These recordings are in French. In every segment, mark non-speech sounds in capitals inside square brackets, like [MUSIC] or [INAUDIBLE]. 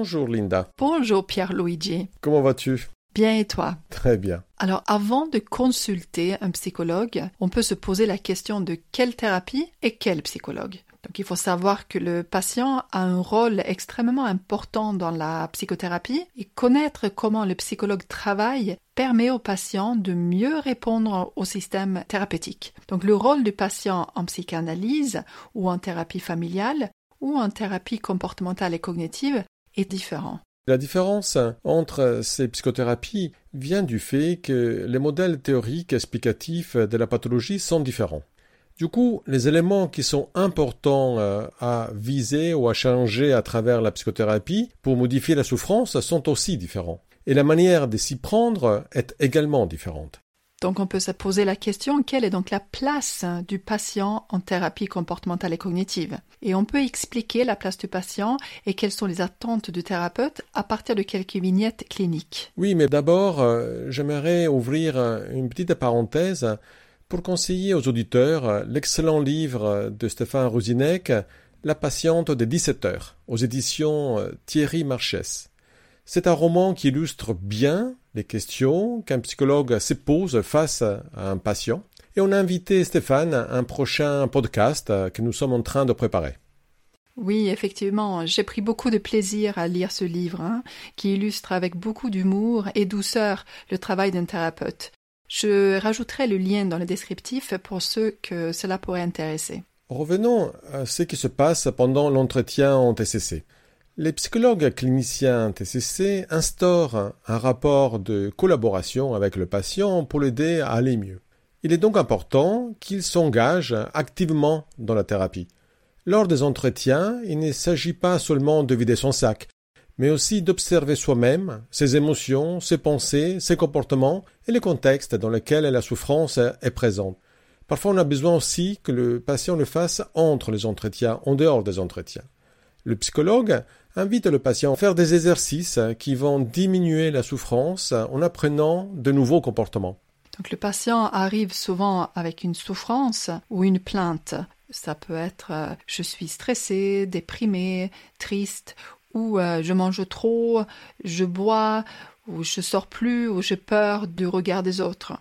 Bonjour Linda. Bonjour Pierre-Luigi. Comment vas-tu? Bien et toi? Très bien. Alors avant de consulter un psychologue, on peut se poser la question de quelle thérapie et quel psychologue. Donc il faut savoir que le patient a un rôle extrêmement important dans la psychothérapie et connaître comment le psychologue travaille permet au patient de mieux répondre au système thérapeutique. Donc le rôle du patient en psychanalyse ou en thérapie familiale ou en thérapie comportementale et cognitive La différence entre ces psychothérapies vient du fait que les modèles théoriques explicatifs de la pathologie sont différents. Du coup, les éléments qui sont importants euh, à viser ou à changer à travers la psychothérapie pour modifier la souffrance sont aussi différents. Et la manière de s'y prendre est également différente. Donc on peut se poser la question quelle est donc la place du patient en thérapie comportementale et cognitive? Et on peut expliquer la place du patient et quelles sont les attentes du thérapeute à partir de quelques vignettes cliniques. Oui, mais d'abord, euh, j'aimerais ouvrir une petite parenthèse pour conseiller aux auditeurs l'excellent livre de Stéphane Rousinec, La patiente des 17 heures, aux éditions euh, Thierry Marchès. C'est un roman qui illustre bien les questions qu'un psychologue se pose face à un patient. Et on a invité Stéphane à un prochain podcast que nous sommes en train de préparer. Oui, effectivement, j'ai pris beaucoup de plaisir à lire ce livre, hein, qui illustre avec beaucoup d'humour et douceur le travail d'un thérapeute. Je rajouterai le lien dans le descriptif pour ceux que cela pourrait intéresser. Revenons à ce qui se passe pendant l'entretien en TCC. Les psychologues cliniciens TCC instaurent un rapport de collaboration avec le patient pour l'aider à aller mieux. Il est donc important qu'il s'engage activement dans la thérapie. Lors des entretiens, il ne s'agit pas seulement de vider son sac, mais aussi d'observer soi-même ses émotions, ses pensées, ses comportements et le contexte dans lequel la souffrance est présente. Parfois, on a besoin aussi que le patient le fasse entre les entretiens, en dehors des entretiens. Le psychologue invite le patient à faire des exercices qui vont diminuer la souffrance en apprenant de nouveaux comportements. Donc le patient arrive souvent avec une souffrance ou une plainte. Ça peut être euh, je suis stressé, déprimé, triste, ou euh, je mange trop, je bois, ou je sors plus, ou j'ai peur du regard des autres.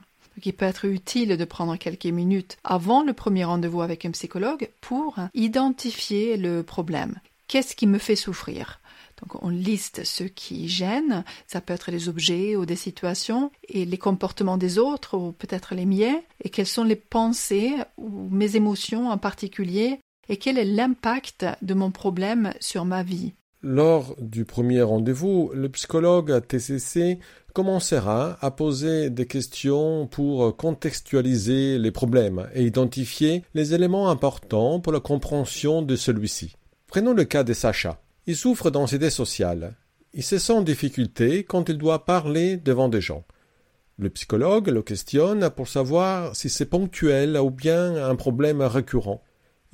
Il peut être utile de prendre quelques minutes avant le premier rendez-vous avec un psychologue pour identifier le problème. Qu'est-ce qui me fait souffrir? Donc on liste ce qui gêne, ça peut être les objets ou des situations, et les comportements des autres, ou peut-être les miens, et quelles sont les pensées ou mes émotions en particulier, et quel est l'impact de mon problème sur ma vie? Lors du premier rendez-vous, le psychologue TCC commencera à poser des questions pour contextualiser les problèmes et identifier les éléments importants pour la compréhension de celui-ci. Prenons le cas de Sacha. Il souffre d'anxiété sociale. Il se sent en difficulté quand il doit parler devant des gens. Le psychologue le questionne pour savoir si c'est ponctuel ou bien un problème récurrent.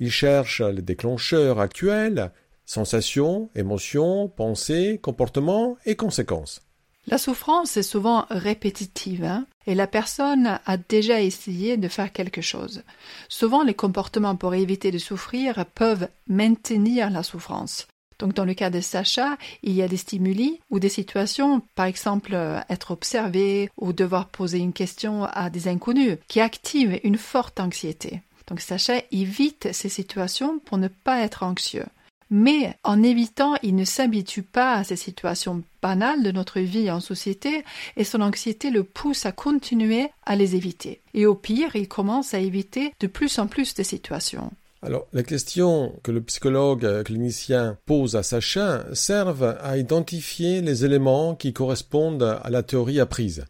Il cherche les déclencheurs actuels, sensations, émotions, pensées, comportements et conséquences. La souffrance est souvent répétitive hein, et la personne a déjà essayé de faire quelque chose. Souvent, les comportements pour éviter de souffrir peuvent maintenir la souffrance. Donc, dans le cas de Sacha, il y a des stimuli ou des situations, par exemple être observé ou devoir poser une question à des inconnus, qui activent une forte anxiété. Donc, Sacha évite ces situations pour ne pas être anxieux. Mais en évitant, il ne s'habitue pas à ces situations de notre vie en société et son anxiété le pousse à continuer à les éviter. Et au pire, il commence à éviter de plus en plus de situations. Alors, les questions que le psychologue clinicien pose à Sacha servent à identifier les éléments qui correspondent à la théorie apprise.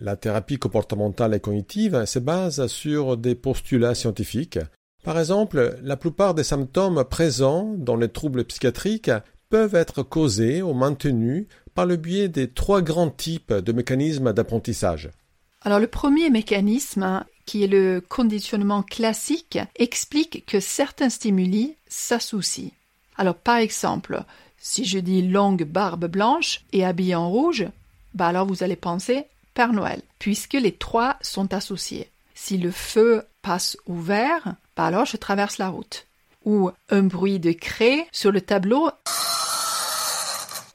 La thérapie comportementale et cognitive se base sur des postulats scientifiques par exemple, la plupart des symptômes présents dans les troubles psychiatriques peuvent être causés ou maintenus par le biais des trois grands types de mécanismes d'apprentissage. Alors le premier mécanisme, qui est le conditionnement classique, explique que certains stimuli s'associent. Alors par exemple, si je dis longue barbe blanche et habillé en rouge, bah alors vous allez penser Père Noël, puisque les trois sont associés. Si le feu passe au vert, bah alors je traverse la route. Ou un bruit de craie sur le tableau.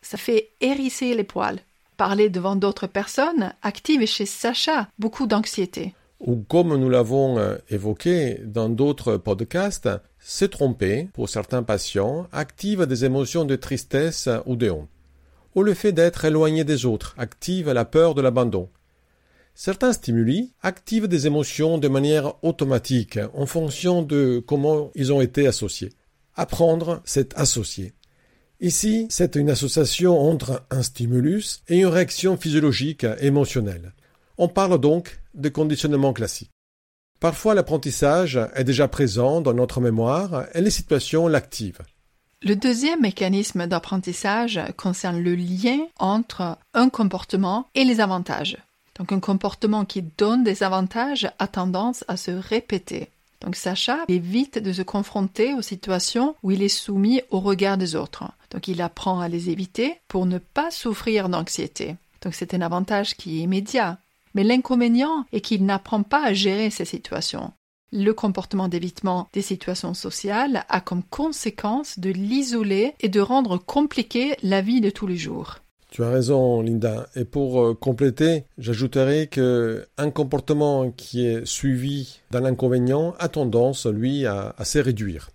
ça fait hérisser les poils. Parler devant d'autres personnes active chez Sacha beaucoup d'anxiété. Ou comme nous l'avons euh, évoqué dans d'autres podcasts, se tromper, pour certains patients, active des émotions de tristesse ou de honte. Ou le fait d'être éloigné des autres active la peur de l'abandon. Certains stimuli activent des émotions de manière automatique en fonction de comment ils ont été associés. Apprendre, c'est associer. Ici, c'est une association entre un stimulus et une réaction physiologique émotionnelle. On parle donc de conditionnement classique. Parfois, l'apprentissage est déjà présent dans notre mémoire et les situations l'activent. Le deuxième mécanisme d'apprentissage concerne le lien entre un comportement et les avantages. Donc un comportement qui donne des avantages a tendance à se répéter. Donc Sacha évite de se confronter aux situations où il est soumis au regard des autres. Donc il apprend à les éviter pour ne pas souffrir d'anxiété. Donc c'est un avantage qui est immédiat. Mais l'inconvénient est qu'il n'apprend pas à gérer ces situations. Le comportement d'évitement des situations sociales a comme conséquence de l'isoler et de rendre compliquée la vie de tous les jours. Tu as raison, Linda. Et pour euh, compléter, j'ajouterai que un comportement qui est suivi dans l'inconvénient a tendance, lui, à, à se réduire.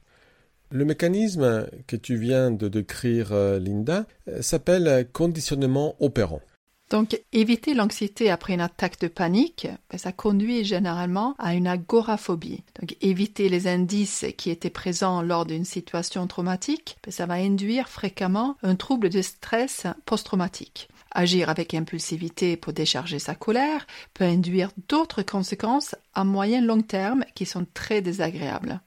Le mécanisme que tu viens de décrire, euh, Linda, euh, s'appelle conditionnement opérant. Donc, éviter l'anxiété après une attaque de panique, ben, ça conduit généralement à une agoraphobie. Donc, éviter les indices qui étaient présents lors d'une situation traumatique, ben, ça va induire fréquemment un trouble de stress post-traumatique. Agir avec impulsivité pour décharger sa colère peut induire d'autres conséquences à moyen long terme qui sont très désagréables.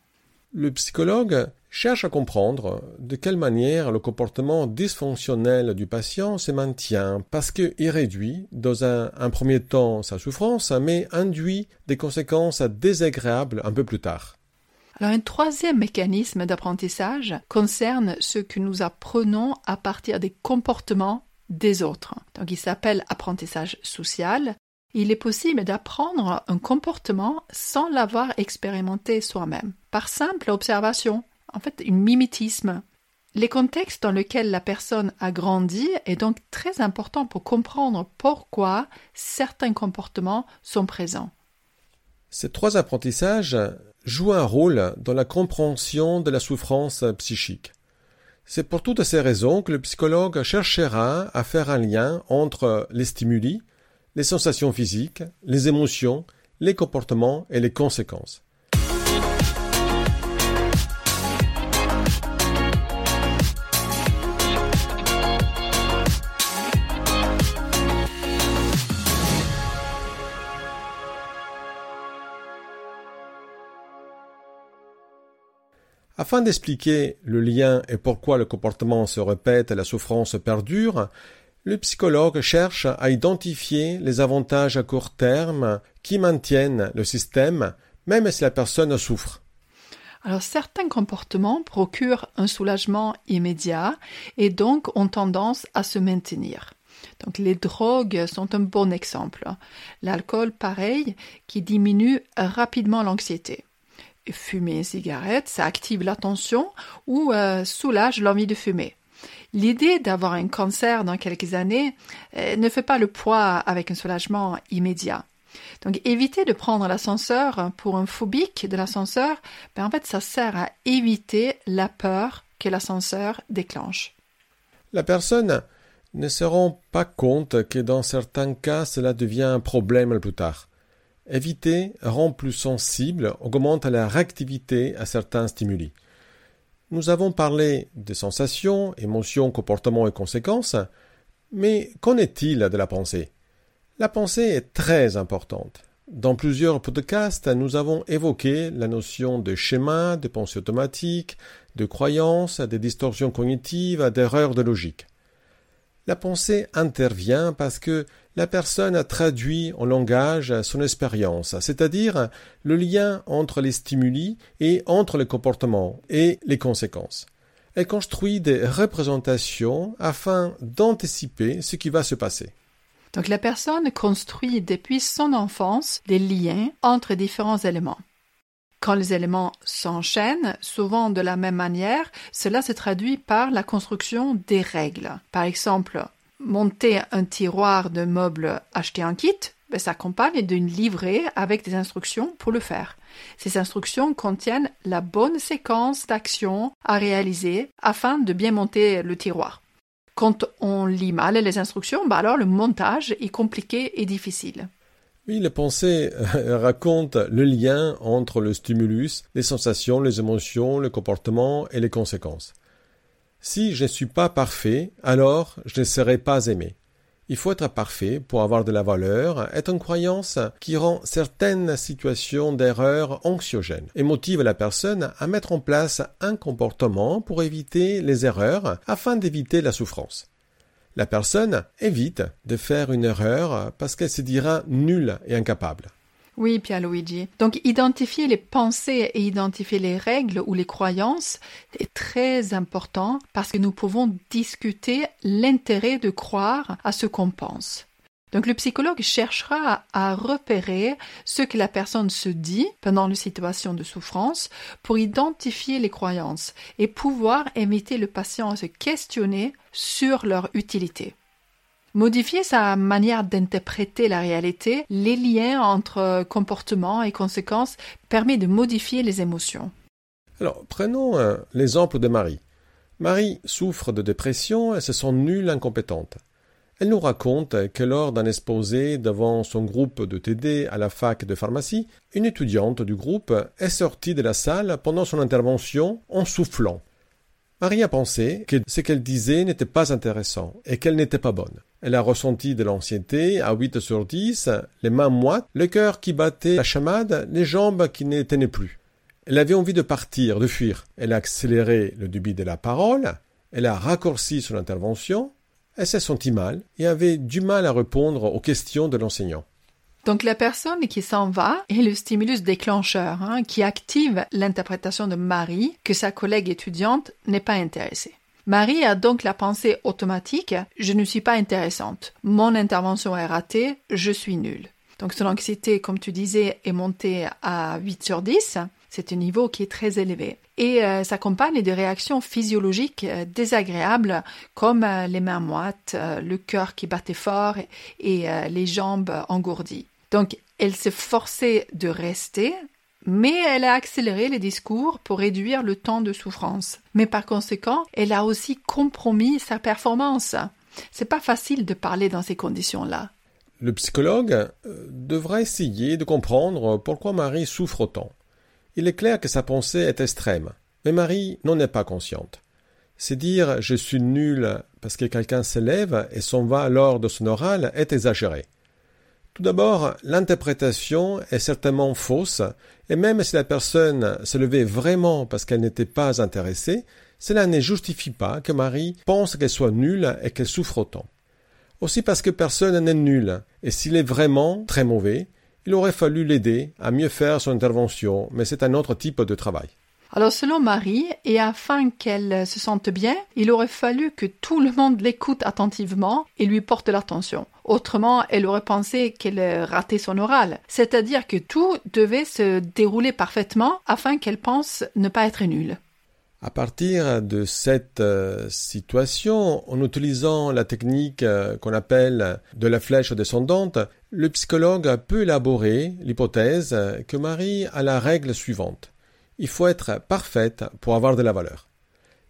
Le psychologue cherche à comprendre de quelle manière le comportement dysfonctionnel du patient se maintient parce qu'il réduit dans un, premier temps sa souffrance mais induit des conséquences désagréables un peu plus tard. Alors un troisième mécanisme d'apprentissage concerne ce que nous apprenons à partir des comportements des autres. Donc il s'appelle apprentissage social. Il est possible d'apprendre un comportement sans l'avoir expérimenté soi-même, par simple observation en fait un mimétisme. Les contextes dans lesquels la personne a grandi est donc très important pour comprendre pourquoi certains comportements sont présents. Ces trois apprentissages jouent un rôle dans la compréhension de la souffrance psychique. C'est pour toutes ces raisons que le psychologue cherchera à faire un lien entre les stimuli, les sensations physiques, les émotions, les comportements et les conséquences. Afin d'expliquer le lien et pourquoi le comportement se répète et la souffrance perdure, le psychologue cherche à identifier les avantages à court terme qui maintiennent le système même si la personne souffre. Alors certains comportements procurent un soulagement immédiat et donc ont tendance à se maintenir. Donc les drogues sont un bon exemple. L'alcool, pareil, qui diminue rapidement l'anxiété fumer une cigarette, ça active l'attention ou euh, soulage l'envie de fumer. L'idée d'avoir un cancer dans quelques années euh, ne fait pas le poids avec un soulagement immédiat. Donc éviter de prendre l'ascenseur pour un phobique de l'ascenseur, ben en fait ça sert à éviter la peur que l'ascenseur déclenche. La personne ne se rend pas compte que dans certains cas cela devient un problème plus tard. Éviter rend plus sensible, augmente la réactivité à certains stimuli. Nous avons parlé des sensations, émotions, comportements et conséquences, mais qu'en est-il de la pensée? La pensée est très importante. Dans plusieurs podcasts, nous avons évoqué la notion de schéma, de pensée automatique, de croyances, de distorsions cognitives, d'erreurs de logique. La pensée intervient parce que la personne a traduit en langage son expérience, c'est-à-dire le lien entre les stimuli et entre les comportements et les conséquences. Elle construit des représentations afin d'anticiper ce qui va se passer. Donc la personne construit depuis son enfance des liens entre différents éléments. Quand les éléments s'enchaînent, souvent de la même manière, cela se traduit par la construction des règles. Par exemple, monter un tiroir de meubles acheté en kit ben, s'accompagne d'une livrée avec des instructions pour le faire. Ces instructions contiennent la bonne séquence d'actions à réaliser afin de bien monter le tiroir. Quand on lit mal les instructions, ben alors le montage est compliqué et difficile. Oui, les pensées [LAUGHS] racontent le lien entre le stimulus, les sensations, les émotions, le comportement et les conséquences. Si je ne suis pas parfait, alors je ne serai pas aimé. Il faut être parfait pour avoir de la valeur est une croyance qui rend certaines situations d'erreur anxiogènes et motive la personne à mettre en place un comportement pour éviter les erreurs afin d'éviter la souffrance. La personne évite de faire une erreur parce qu'elle se dira nulle et incapable. Oui, Pierre-Luigi. Donc, identifier les pensées et identifier les règles ou les croyances est très important parce que nous pouvons discuter l'intérêt de croire à ce qu'on pense. Donc le psychologue cherchera à repérer ce que la personne se dit pendant une situation de souffrance pour identifier les croyances et pouvoir inviter le patient à se questionner sur leur utilité. Modifier sa manière d'interpréter la réalité, les liens entre comportement et conséquences permet de modifier les émotions. Alors, prenons euh, l'exemple de Marie. Marie souffre de dépression et se sent nulle incompétente. Elle nous raconte que lors d'un exposé devant son groupe de TD à la fac de pharmacie, une étudiante du groupe est sortie de la salle pendant son intervention en soufflant. Marie a pensé que ce qu'elle disait n'était pas intéressant et qu'elle n'était pas bonne. Elle a ressenti de l'anxiété à 8 sur 10, les mains moites, le cœur qui battait la chamade, les jambes qui ne plus. Elle avait envie de partir, de fuir. Elle a accéléré le débit de la parole, elle a raccourci son intervention, elle s'est sentie mal et avait du mal à répondre aux questions de l'enseignant. Donc la personne qui s'en va est le stimulus déclencheur hein, qui active l'interprétation de Marie que sa collègue étudiante n'est pas intéressée. Marie a donc la pensée automatique je ne suis pas intéressante, mon intervention est ratée, je suis nulle. Donc son anxiété, comme tu disais, est montée à 8 sur 10. C'est un niveau qui est très élevé. Et euh, s'accompagne de réactions physiologiques euh, désagréables comme euh, les mains moites, le cœur qui battait fort et les jambes engourdies. Donc elle s'est forcée de rester mais elle a accéléré les discours pour réduire le temps de souffrance. Mais par conséquent, elle a aussi compromis sa performance. C'est pas facile de parler dans ces conditions-là. Le psychologue euh, devra essayer de comprendre pourquoi Marie souffre autant. Il est clair que sa pensée est extrême, mais Marie n'en est pas consciente. C'est dire je suis nul parce que quelqu'un s'élève et s'en va lors de son oral est exagéré. Tout d'abord, l'interprétation est certainement fausse, et même si la personne se levait vraiment parce qu'elle n'était pas intéressée, cela ne justifie pas que Marie pense qu'elle soit nulle et qu'elle souffre autant. Aussi parce que personne n'est nul, et s'il est vraiment très mauvais, il aurait fallu l'aider à mieux faire son intervention, mais c'est un autre type de travail. Alors selon Marie, et afin qu'elle se sente bien, il aurait fallu que tout le monde l'écoute attentivement et lui porte l'attention. Autrement, elle aurait pensé qu'elle ratait son oral. C'est-à-dire que tout devait se dérouler parfaitement afin qu'elle pense ne pas être nulle. À partir de cette euh, situation, en utilisant la technique euh, qu'on appelle de la flèche descendante, le psychologue peut élaborer l'hypothèse que Marie a la règle suivante. Il faut être parfaite pour avoir de la valeur.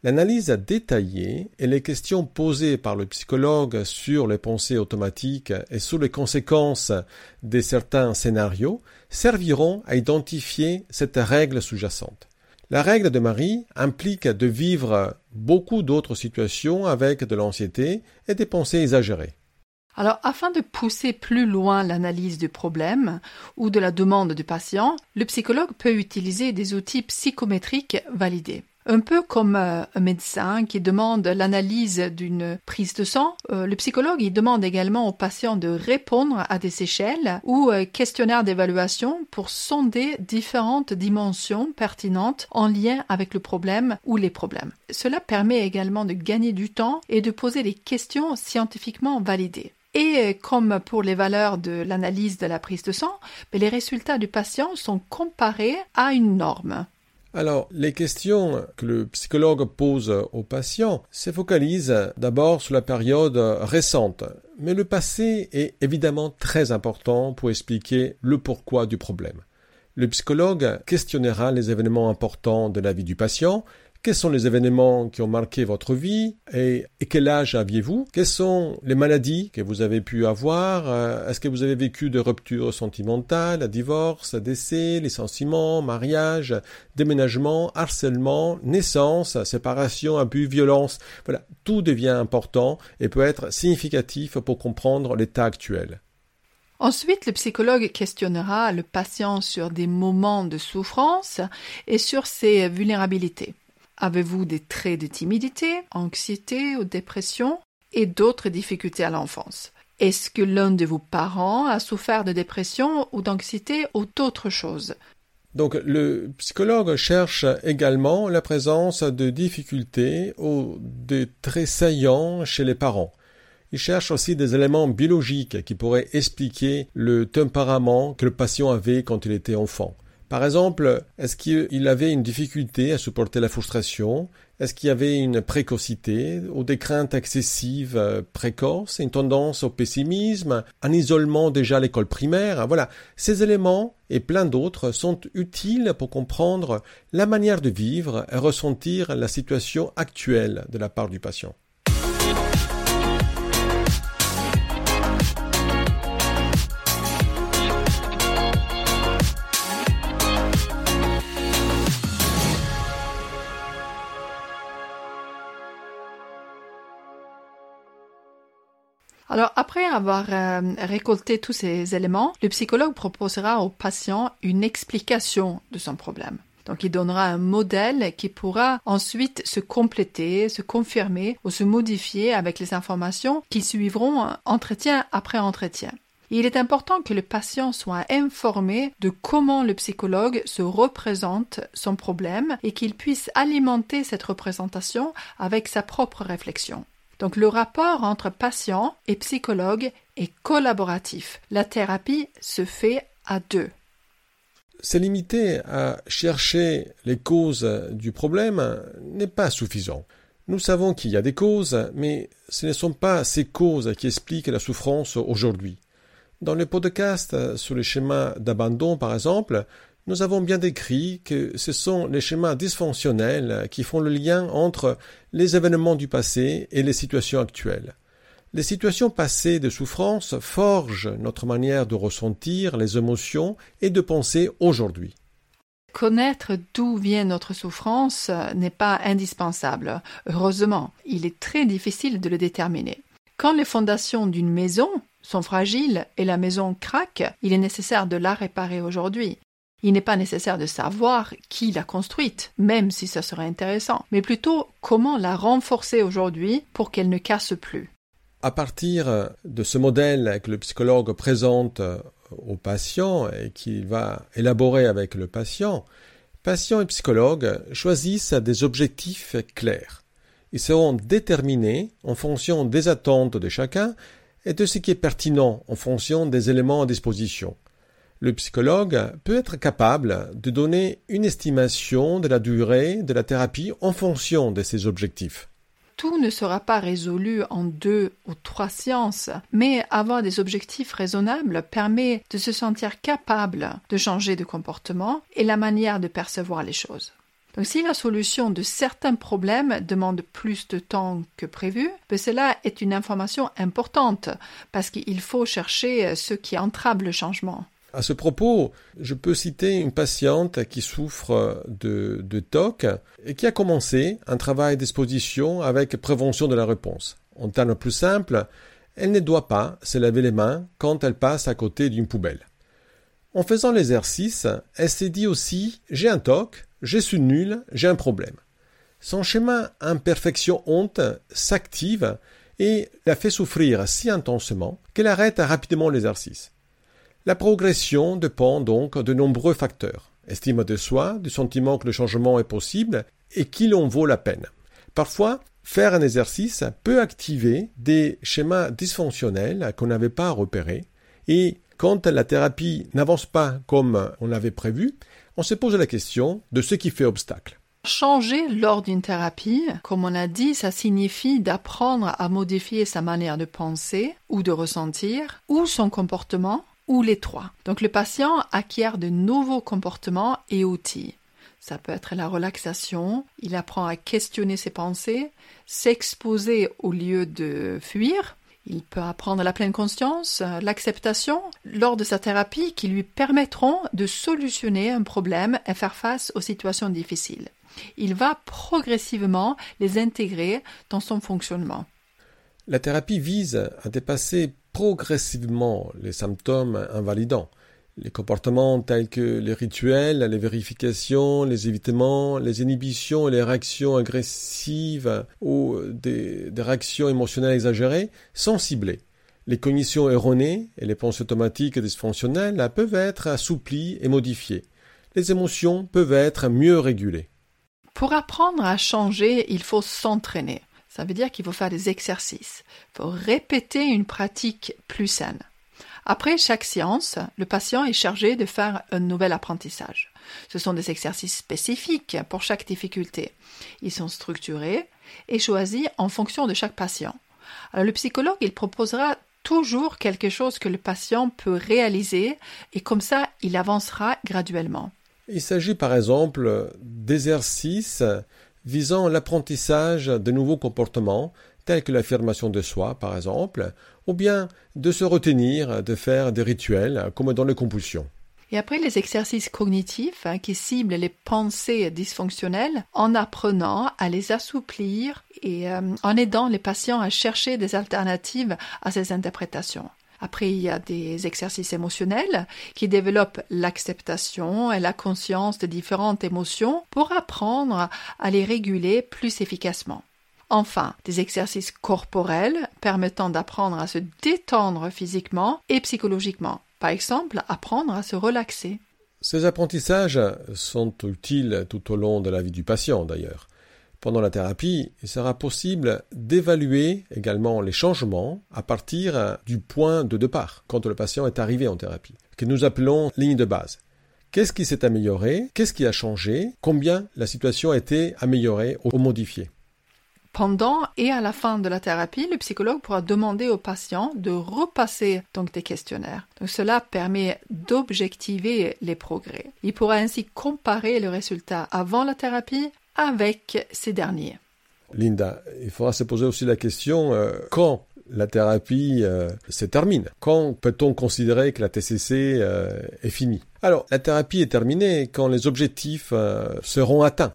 L'analyse détaillée et les questions posées par le psychologue sur les pensées automatiques et sur les conséquences de certains scénarios serviront à identifier cette règle sous-jacente. La règle de Marie implique de vivre beaucoup d'autres situations avec de l'anxiété et des pensées exagérées. Alors, afin de pousser plus loin l'analyse du problème ou de la demande du patient, le psychologue peut utiliser des outils psychométriques validés. Un peu comme euh, un médecin qui demande l'analyse d'une prise de sang, euh, le psychologue il demande également au patient de répondre à des échelles ou euh, questionnaires d'évaluation pour sonder différentes dimensions pertinentes en lien avec le problème ou les problèmes. Cela permet également de gagner du temps et de poser des questions scientifiquement validées. Et comme pour les valeurs de l'analyse de la prise de sang, les résultats du patient sont comparés à une norme. Alors, les questions que le psychologue pose au patient se focalisent d'abord sur la période récente, mais le passé est évidemment très important pour expliquer le pourquoi du problème. Le psychologue questionnera les événements importants de la vie du patient quels sont les événements qui ont marqué votre vie et, quel âge aviez-vous? Quelles sont les maladies que vous avez pu avoir? Euh, Est-ce que vous avez vécu de ruptures sentimentales, divorce, décès, licenciement, mariage, déménagement, harcèlement, naissance, séparation, abus, violence? Voilà, tout devient important et peut être significatif pour comprendre l'état actuel. Ensuite, le psychologue questionnera le patient sur des moments de souffrance et sur ses vulnérabilités. Avez-vous des traits de timidité, anxiété ou dépression et d'autres difficultés à l'enfance? Est-ce que l'un de vos parents a souffert de dépression ou d'anxiété ou d'autres choses? Donc le psychologue cherche également la présence de difficultés ou de traits saillants chez les parents. Il cherche aussi des éléments biologiques qui pourraient expliquer le tempérament que le patient avait quand il était enfant. Par exemple, est-ce qu'il avait une difficulté à supporter la frustration? Est-ce qu'il y avait une précocité ou des craintes excessives euh, précoces, une tendance au pessimisme, un isolement déjà à l'école primaire Voilà, ces éléments et plein d'autres sont utiles pour comprendre la manière de vivre et ressentir la situation actuelle de la part du patient. Alors, après avoir euh, récolté tous ces éléments, le psychologue proposera au patient une explication de son problème. Donc, il donnera un modèle qui pourra ensuite se compléter, se confirmer ou se modifier avec les informations qui suivront entretien après entretien. Il est important que le patient soit informé de comment le psychologue se représente son problème et qu'il puisse alimenter cette représentation avec sa propre réflexion. Donc le rapport entre patient et psychologue est collaboratif. La thérapie se fait à deux. Se limiter à chercher les causes du problème n'est pas suffisant. Nous savons qu'il y a des causes, mais ce ne sont pas ces causes qui expliquent la souffrance aujourd'hui. Dans le podcast sur les schémas d'abandon, par exemple, nous avons bien décrit que ce sont les schémas dysfonctionnels qui font le lien entre les événements du passé et les situations actuelles. Les situations passées de souffrance forgent notre manière de ressentir les émotions et de penser aujourd'hui. Connaître d'où vient notre souffrance n'est pas indispensable. Heureusement, il est très difficile de le déterminer. Quand les fondations d'une maison sont fragiles et la maison craque, il est nécessaire de la réparer aujourd'hui. Il n'est pas nécessaire de savoir qui l'a construite, même si ça serait intéressant, mais plutôt comment la renforcer aujourd'hui pour qu'elle ne casse plus. À partir de ce modèle que le psychologue présente au patient et qu'il va élaborer avec le patient, patient et psychologue choisissent des objectifs clairs. Ils seront déterminés en fonction des attentes de chacun et de ce qui est pertinent en fonction des éléments à disposition le psychologue peut être capable de donner une estimation de la durée de la thérapie en fonction de ses objectifs. Tout ne sera pas résolu en deux ou trois séances, mais avoir des objectifs raisonnables permet de se sentir capable de changer de comportement et la manière de percevoir les choses. Donc si la solution de certains problèmes demande plus de temps que prévu, ben cela est une information importante parce qu'il faut chercher ce qui entrave le changement. À ce propos, je peux citer une patiente qui souffre de, TOC et qui a commencé un travail d'exposition avec prévention de la réponse. En termes plus simples, elle ne doit pas se laver les mains quand elle passe à côté d'une poubelle. En faisant l'exercice, elle s'est dit aussi j'ai un TOC, je suis nul, j'ai un problème. Son schéma imperfection honte s'active et la fait souffrir si intensément qu'elle arrête rapidement l'exercice. La progression dépend donc de nombreux facteurs. Estime de soi, du sentiment que le changement est possible et qu'il en vaut la peine. Parfois, faire un exercice peut activer des schémas dysfonctionnels qu'on n'avait pas repérés et quand la thérapie n'avance pas comme on l'avait prévu, on se pose la question de ce qui fait obstacle. Changer lors d'une thérapie, comme on a dit, ça signifie d'apprendre à modifier sa manière de penser ou de ressentir, ou son comportement, ou les trois. Donc le patient acquiert de nouveaux comportements et outils. Ça peut être la relaxation, il apprend à questionner ses pensées, s'exposer au lieu de fuir, il peut apprendre la pleine conscience, l'acceptation lors de sa thérapie qui lui permettront de solutionner un problème et faire face aux situations difficiles. Il va progressivement les intégrer dans son fonctionnement. La thérapie vise à dépasser progressivement les symptômes invalidants. Les comportements tels que les rituels, les vérifications, les évitements, les inhibitions et les réactions agressives ou des, réactions émotionnelles exagérées sont ciblés. Les cognitions erronées et les pensées automatiques dysfonctionnelles peuvent être assouplies et modifiées. Les émotions peuvent être mieux régulées. Pour apprendre à changer, il faut s'entraîner. Ça veut dire qu'il faut faire des exercices. Il faut répéter une pratique plus saine. Après chaque séance, le patient est chargé de faire un nouvel apprentissage. Ce sont des exercices spécifiques pour chaque difficulté. Ils sont structurés et choisis en fonction de chaque patient. Alors le psychologue, il proposera toujours quelque chose que le patient peut réaliser et comme ça, il avancera graduellement. Il s'agit par exemple d'exercices visant l'apprentissage de nouveaux comportements, tels que l'affirmation de soi, par exemple, ou bien de se retenir de faire des rituels, comme dans les compulsions. Et après les exercices cognitifs hein, qui ciblent les pensées dysfonctionnelles en apprenant à les assouplir et euh, en aidant les patients à chercher des alternatives à ces interprétations. Après, il y a des exercices émotionnels qui développent l'acceptation et la conscience de différentes émotions pour apprendre à les réguler plus efficacement. Enfin, des exercices corporels permettant d'apprendre à se détendre physiquement et psychologiquement. Par exemple, apprendre à se relaxer. Ces apprentissages sont utiles tout au long de la vie du patient d'ailleurs. Pendant la thérapie, il sera possible d'évaluer également les changements à partir du point de départ, quand le patient est arrivé en thérapie, que nous appelons ligne de base. Qu'est-ce qui s'est amélioré? Qu'est-ce qui a changé? Combien la situation a été améliorée ou modifiée? Pendant et à la fin de la thérapie, le psychologue pourra demander au patient de repasser donc des questionnaires. Cela permet d'objectiver les progrès. Il pourra ainsi comparer le résultat avant la thérapie avec ces derniers. Linda, il faudra se poser aussi la question euh, quand la thérapie euh, se termine? Quand peut-on considérer que la TCC euh, est finie? Alors, la thérapie est terminée quand les objectifs seront atteints.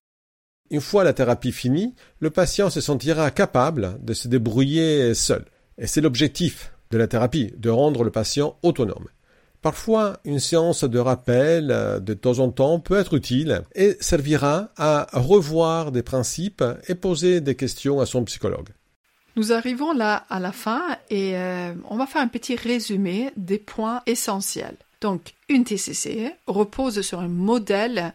Une fois la thérapie finie, le patient se sentira capable de se débrouiller seul. Et c'est l'objectif de la thérapie, de rendre le patient autonome. Parfois, une séance de rappel euh, de temps en temps peut être utile et servira à revoir des principes et poser des questions à son psychologue. Nous arrivons là à la fin et euh, on va faire un petit résumé des points essentiels. Donc, une TCC repose sur un modèle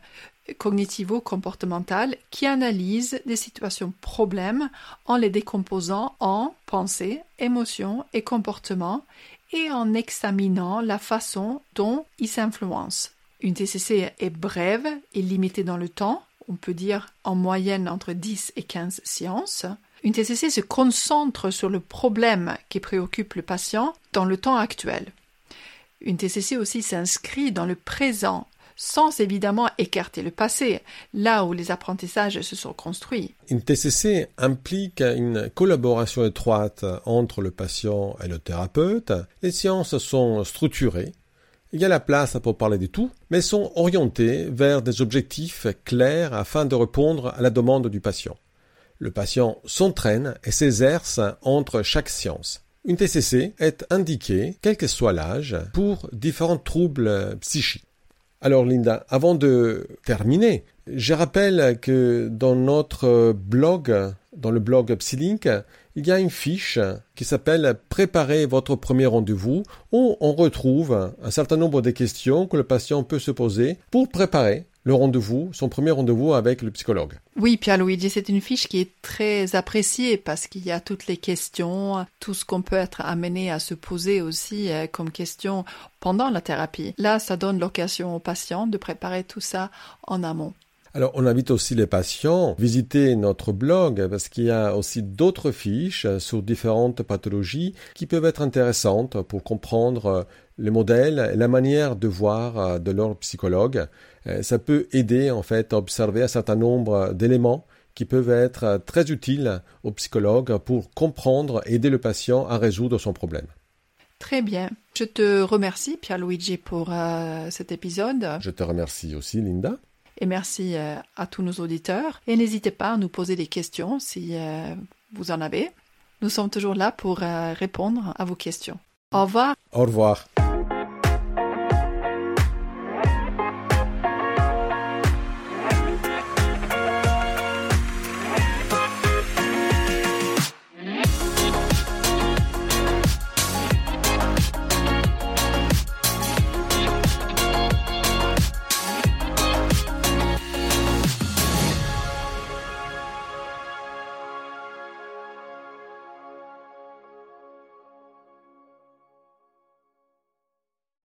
cognitivo-comportemental qui analyse des situations problèmes en les décomposant en pensées, émotions et comportements et en examinant la façon dont ils s'influencent. Une TCC est brève et limitée dans le temps, on peut dire en moyenne entre 10 et 15 séances. Une TCC se concentre sur le problème qui préoccupe le patient dans le temps actuel. Une TCC aussi s'inscrit dans le présent sans évidemment écarter le passé, là où les apprentissages se sont construits. Une TCC implique une collaboration étroite entre le patient et le thérapeute. Les séances sont structurées. Il y a la place pour parler de tout, mais sont orientées vers des objectifs clairs afin de répondre à la demande du patient. Le patient s'entraîne et s'exerce entre chaque séance. Une TCC est indiquée, quel que soit l'âge, pour différents troubles psychiques. Alors Linda, avant de terminer, je rappelle que dans notre blog, dans le blog Psylink, il y a une fiche qui s'appelle Préparer votre premier rendez-vous où on retrouve un certain nombre de questions que le patient peut se poser pour préparer le rendez-vous, son premier rendez-vous avec le psychologue. Oui, Pierre-Luigi, c'est une fiche qui est très appréciée parce qu'il y a toutes les questions, tout ce qu'on peut être amené à se poser aussi euh, comme question pendant la thérapie. Là, ça donne l'occasion aux patients de préparer tout ça en amont. Alors, on invite aussi les patients à visiter notre blog parce qu'il y a aussi d'autres fiches sur différentes pathologies qui peuvent être intéressantes pour comprendre les modèles et la manière de voir de leur psychologue. Ça peut aider en fait à observer un certain nombre d'éléments qui peuvent être très utiles au psychologue pour comprendre et aider le patient à résoudre son problème. Très bien. Je te remercie, Pierre-Luigi, pour euh, cet épisode. Je te remercie aussi, Linda. Et merci euh, à tous nos auditeurs. Et n'hésitez pas à nous poser des questions si euh, vous en avez. Nous sommes toujours là pour euh, répondre à vos questions. Au revoir. Au revoir.